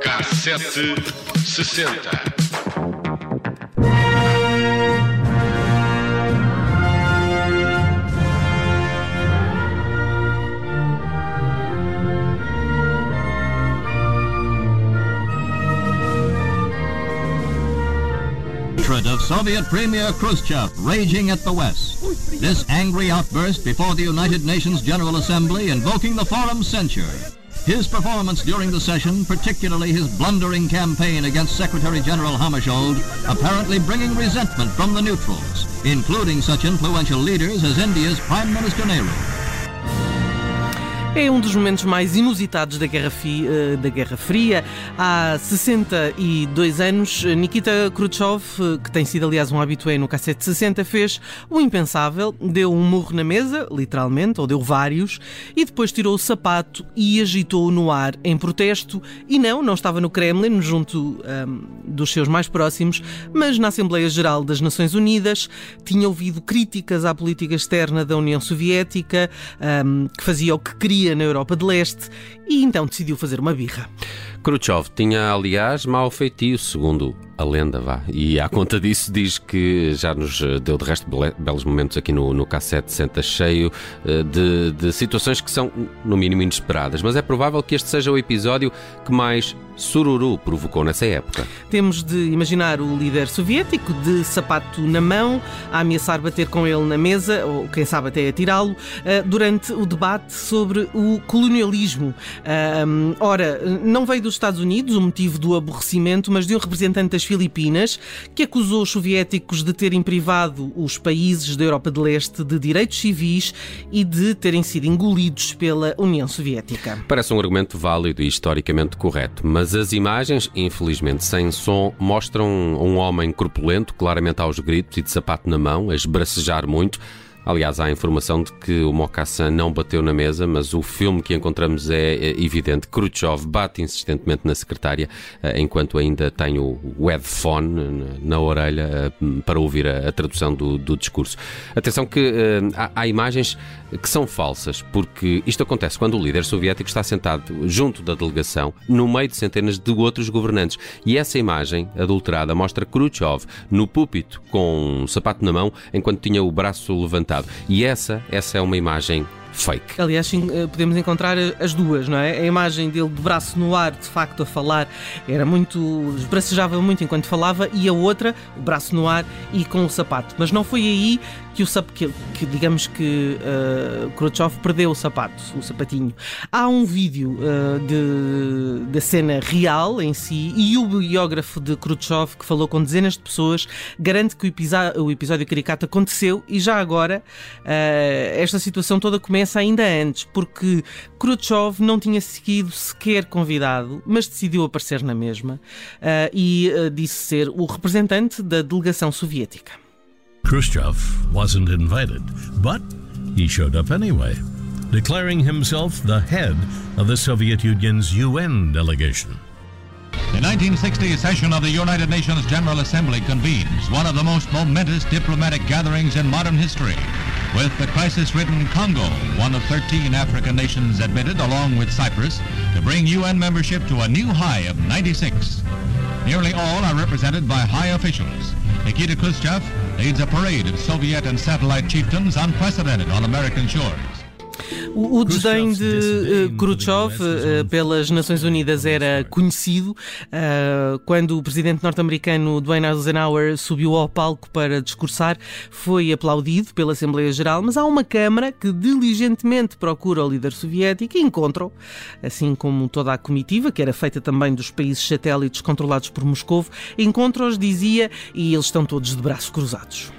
Cassete 60. Soviet Premier Khrushchev raging at the West. This angry outburst before the United Nations General Assembly invoking the forum's censure. His performance during the session, particularly his blundering campaign against Secretary General Hammarskjöld, apparently bringing resentment from the neutrals, including such influential leaders as India's Prime Minister Nehru. É um dos momentos mais inusitados da Guerra, Fi, eh, da Guerra Fria. Há 62 anos, Nikita Khrushchev, eh, que tem sido aliás um habitué no cassete 60, fez o impensável, deu um murro na mesa, literalmente, ou deu vários, e depois tirou o sapato e agitou-o no ar em protesto. E não, não estava no Kremlin, junto um, ehm, dos seus mais próximos, mas na Assembleia Geral das Nações Unidas. Tinha ouvido críticas à política externa da União Soviética, um, ehm, que fazia o que queria na Europa de Leste e então decidiu fazer uma birra. Khrushchev tinha, aliás, mau feitio, segundo a lenda, vá. E à conta disso diz que já nos deu de resto belos momentos aqui no, no cassete senta cheio eh, de, de situações que são, no mínimo, inesperadas. Mas é provável que este seja o episódio que mais sururu provocou nessa época. Temos de imaginar o líder soviético de sapato na mão, a ameaçar bater com ele na mesa, ou quem sabe até atirá-lo, eh, durante o debate sobre o colonialismo. Ora, não veio dos Estados Unidos o motivo do aborrecimento, mas de um representante das Filipinas, que acusou os soviéticos de terem privado os países da Europa de Leste de direitos civis e de terem sido engolidos pela União Soviética. Parece um argumento válido e historicamente correto, mas as imagens, infelizmente sem som, mostram um homem corpulento, claramente aos gritos e de sapato na mão, a esbracejar muito. Aliás, há informação de que o Mocassin não bateu na mesa, mas o filme que encontramos é, é evidente. Khrushchev bate insistentemente na secretária, eh, enquanto ainda tem o headphone na orelha eh, para ouvir a, tradução do, do discurso. Atenção que eh, há, há imagens que são falsas, porque isto acontece quando o líder soviético está sentado junto da delegação, no meio de centenas de outros governantes. E essa imagem adulterada mostra Khrushchev no púlpito com um sapato na mão, enquanto tinha o braço levantado. E essa, essa é uma imagem fake. Aliás, sim, eh, podemos encontrar eh, as duas, não é? A imagem dele de braço no ar, de facto, a falar, era muito. esbracejava muito enquanto falava, e a outra, o braço no ar e com o sapato. Mas não foi aí que o sap que, que digamos que uh, Khrushchev perdeu o sapato, o sapatinho. Há um vídeo uh, de, da cena real em si e o biógrafo de Khrushchev que falou com dezenas de pessoas garante que o, episódio, o episódio caricato aconteceu e já agora uh, esta situação toda começa ainda antes, porque Khrushchev não tinha sido sequer convidado, mas decidiu aparecer na mesma e disse ser o representante da delegação soviética. Khrushchev wasn't invited, but he showed up anyway, declaring himself the head of the Soviet Union's UN delegation. The 1960 session of the United Nations General Assembly convenes, one of the most momentous diplomatic gatherings in modern history, with the crisis-ridden Congo, one of 13 African nations admitted, along with Cyprus, to bring UN membership to a new high of 96. Nearly all are represented by high officials. Nikita Khrushchev leads a parade of Soviet and satellite chieftains unprecedented on American shores. O, o desdém de uh, Khrushchev uh, pelas Nações Unidas era conhecido uh, quando o presidente norte-americano Dwight Eisenhower subiu ao palco para discursar, foi aplaudido pela Assembleia Geral, mas há uma Câmara que diligentemente procura o líder soviético e encontra-o, assim como toda a comitiva, que era feita também dos países satélites controlados por Moscou, encontra-os, dizia, e eles estão todos de braços cruzados.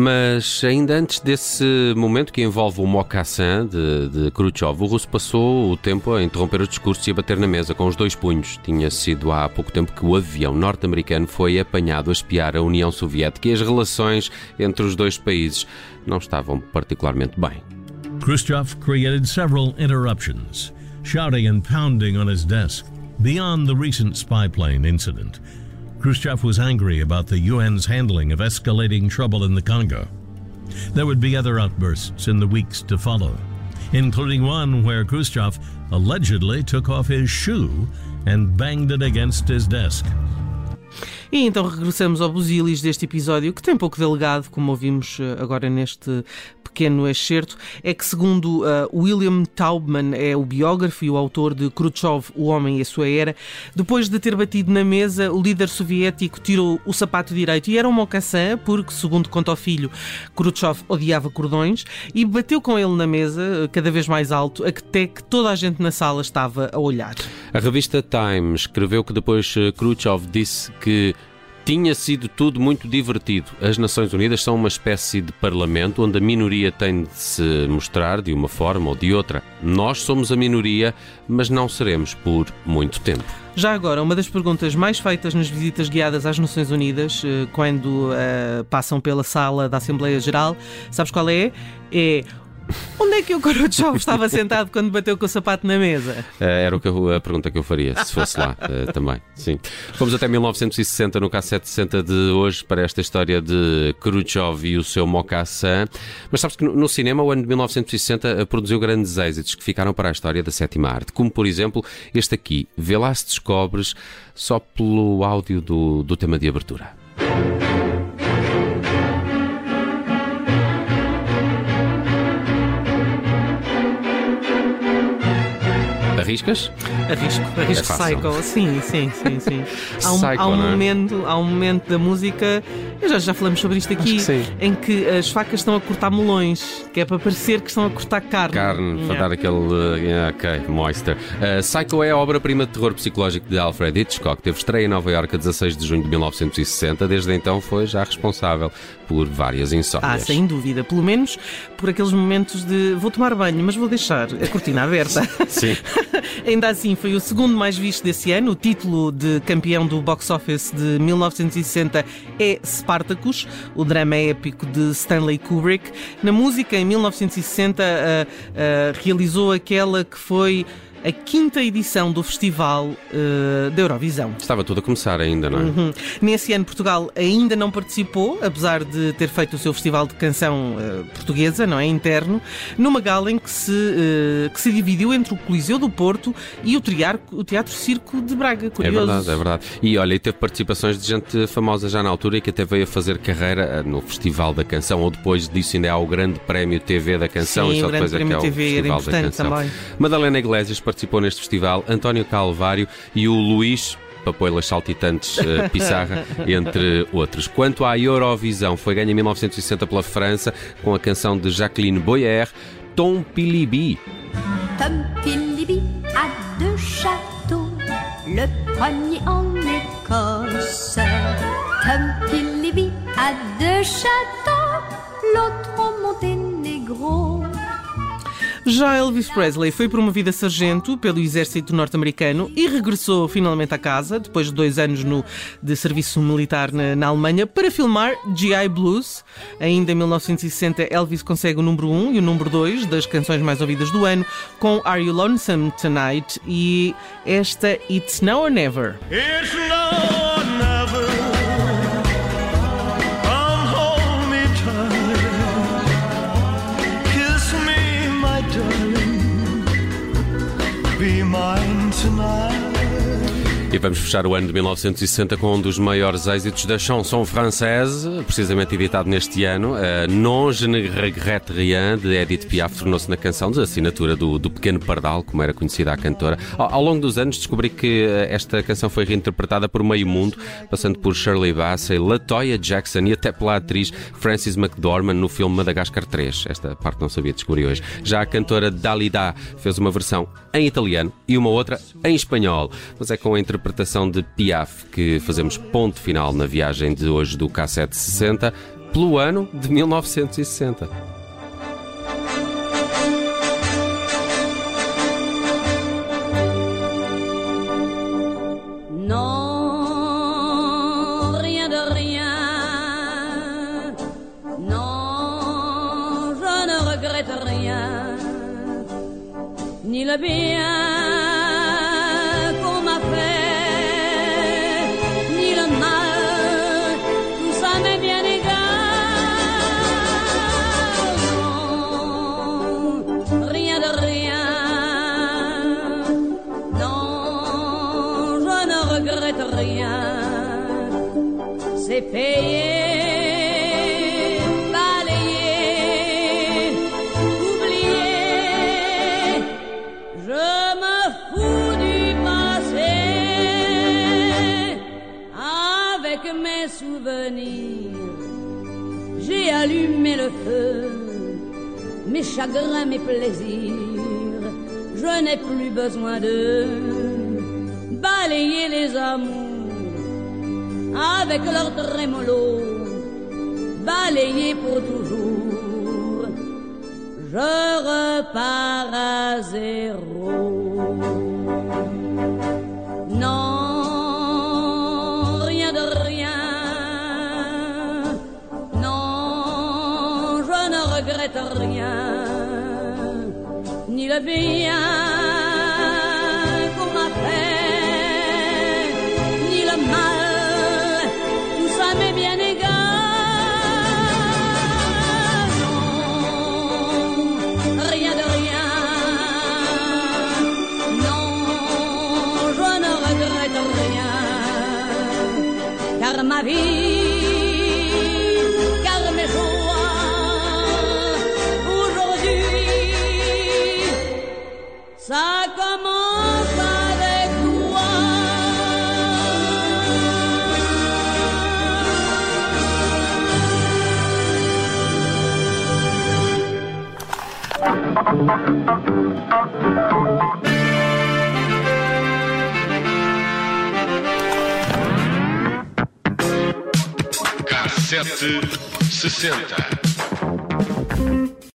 Mas ainda antes desse momento que envolve o mocassin de, de Khrushchev, o russo passou o tempo a interromper o discurso e a bater na mesa com os dois punhos. Tinha sido há pouco tempo que o avião norte-americano foi apanhado a espiar a União Soviética e as relações entre os dois países não estavam particularmente bem. Khrushchev created several interruptions, shouting and pounding on his desk beyond the recent spy plane incident. Khrushchev was angry about the UN's handling of escalating trouble in the Congo. There would be other outbursts in the weeks to follow, including one where Khrushchev allegedly took off his shoe and banged it against his desk. E então regressamos ao busilis deste episódio, que tem pouco delegado, como ouvimos eh, agora neste pequeno excerto, é que segundo uh, William Taubman, é o biógrafo e o autor de Khrushchev, O Homem e a Sua Era, depois de ter batido na mesa, o líder soviético tirou o sapato direito e era um mocassin, porque, segundo conta o filho, Khrushchev odiava cordões, e bateu com ele na mesa, cada vez mais alto, até que toda a gente na sala estava a olhar. A revista Time escreveu que depois eh, Khrushchev disse que tinha sido tudo muito divertido. As Nações Unidas são uma espécie de parlamento onde a minoria tem de se mostrar de uma forma ou de outra. Nós somos a minoria, mas não seremos por muito tempo. Já agora, uma das perguntas mais feitas nas visitas guiadas às Nações Unidas, eh, quando uh, passam pela sala da Assembleia Geral, sabes qual é? É Onde é que o Khrushchev estava sentado quando bateu com o sapato na mesa? Uh, era o que eu, a pergunta que eu faria, se fosse lá uh, também. Sim. Fomos até 1960 no K760 de hoje para esta história de Khrushchev e o seu mocassin. Mas sabes que no, no cinema, o ano de 1960 uh, eh, produziu grandes êxitos que ficaram para a história da sétima arte, como por exemplo este aqui, Vê lá se descobres, só pelo áudio do, do tema de abertura. Arriscas? Arrisco, arrisco é Psycho. Sim, sim, sim, sim. Há um, Psycho, há um é? momento, há um momento da música, já, já falamos sobre isto aqui, que em que as facas estão a cortar melões, que é para parecer que estão a cortar carne. Carne, para dar aquele. Uh, ok, moister. Uh, Psycho é a obra-prima de terror psicológico de Alfred Hitchcock. Teve estreia em Nova Iorque a 16 de junho de 1960. Desde então foi já responsável por várias insónias. Ah, sem dúvida. Pelo menos por aqueles momentos de vou tomar banho, mas vou deixar a cortina aberta. Sim. Ainda assim, foi o segundo mais visto desse ano. O título de campeão do box office de 1960 é Spartacus, o drama épico de Stanley Kubrick. Na música, em 1960, uh, uh, realizou aquela que foi a quinta edição do Festival uh, da Eurovisão. Estava tudo a começar ainda, não é? Uhum. Nesse ano, Portugal ainda não participou, apesar de ter feito o seu Festival de Canção uh, Portuguesa, não é? Interno, numa gala em que se, uh, que se dividiu entre o Coliseu do Porto e o Teatro, o teatro Circo de Braga. Curioso. É verdade, é verdade. E olha, e teve participações de gente famosa já na altura e que até veio a fazer carreira no Festival da Canção, ou depois disso ainda há o Grande Prémio TV da Canção, Sim, e só o Grande depois é que é o Prémio TV Festival da importante Canção. também. Madalena Iglesias participou neste festival, António Calvário e o Luís Papoilas Saltitantes uh, Pissarra, entre outros. Quanto à Eurovisão, foi ganha em 1960 pela França com a canção de Jacqueline Boyer, Tom Pilibi. Tom Philippe a deux châteaux, le premier en Écosse. Tom Philippe a deux châteaux, l'autre au Monténégro. Já Elvis Presley foi promovido a sargento pelo exército norte-americano e regressou finalmente à casa, depois de dois anos no, de serviço militar na, na Alemanha, para filmar G.I. Blues. Ainda em 1960, Elvis consegue o número 1 e o número 2 das canções mais ouvidas do ano, com Are You Lonesome Tonight e esta It's Now or Never. It's now E vamos fechar o ano de 1960 com um dos maiores êxitos da chanson française, precisamente editado neste ano. Non je ne regrette rien, de Edith Piaf, tornou-se na canção de assinatura do, do Pequeno Pardal, como era conhecida a cantora. Ao, ao longo dos anos descobri que uh, esta canção foi reinterpretada por meio mundo, passando por Shirley Bassey, Latoya Jackson e até pela atriz Frances McDormand no filme Madagascar 3. Esta parte não sabia, descobri hoje. Já a cantora Dalida fez uma versão em italiano e uma outra em espanhol, mas é com a interpretação de Piaf que fazemos ponto final na viagem de hoje do K760 pelo ano de 1960. Non, rien de rien. Non, je ne regrette rien. Ni le bien regrette rien, c'est payer, balayer, oublier. Je me fous du passé avec mes souvenirs. J'ai allumé le feu, mes chagrins, mes plaisirs. Je n'ai plus besoin d'eux balayer les amours avec leur trémolo, balayer pour toujours. Je repars à zéro. Non, rien de rien. Non, je ne regrette rien. Ni le bien Cassete 60.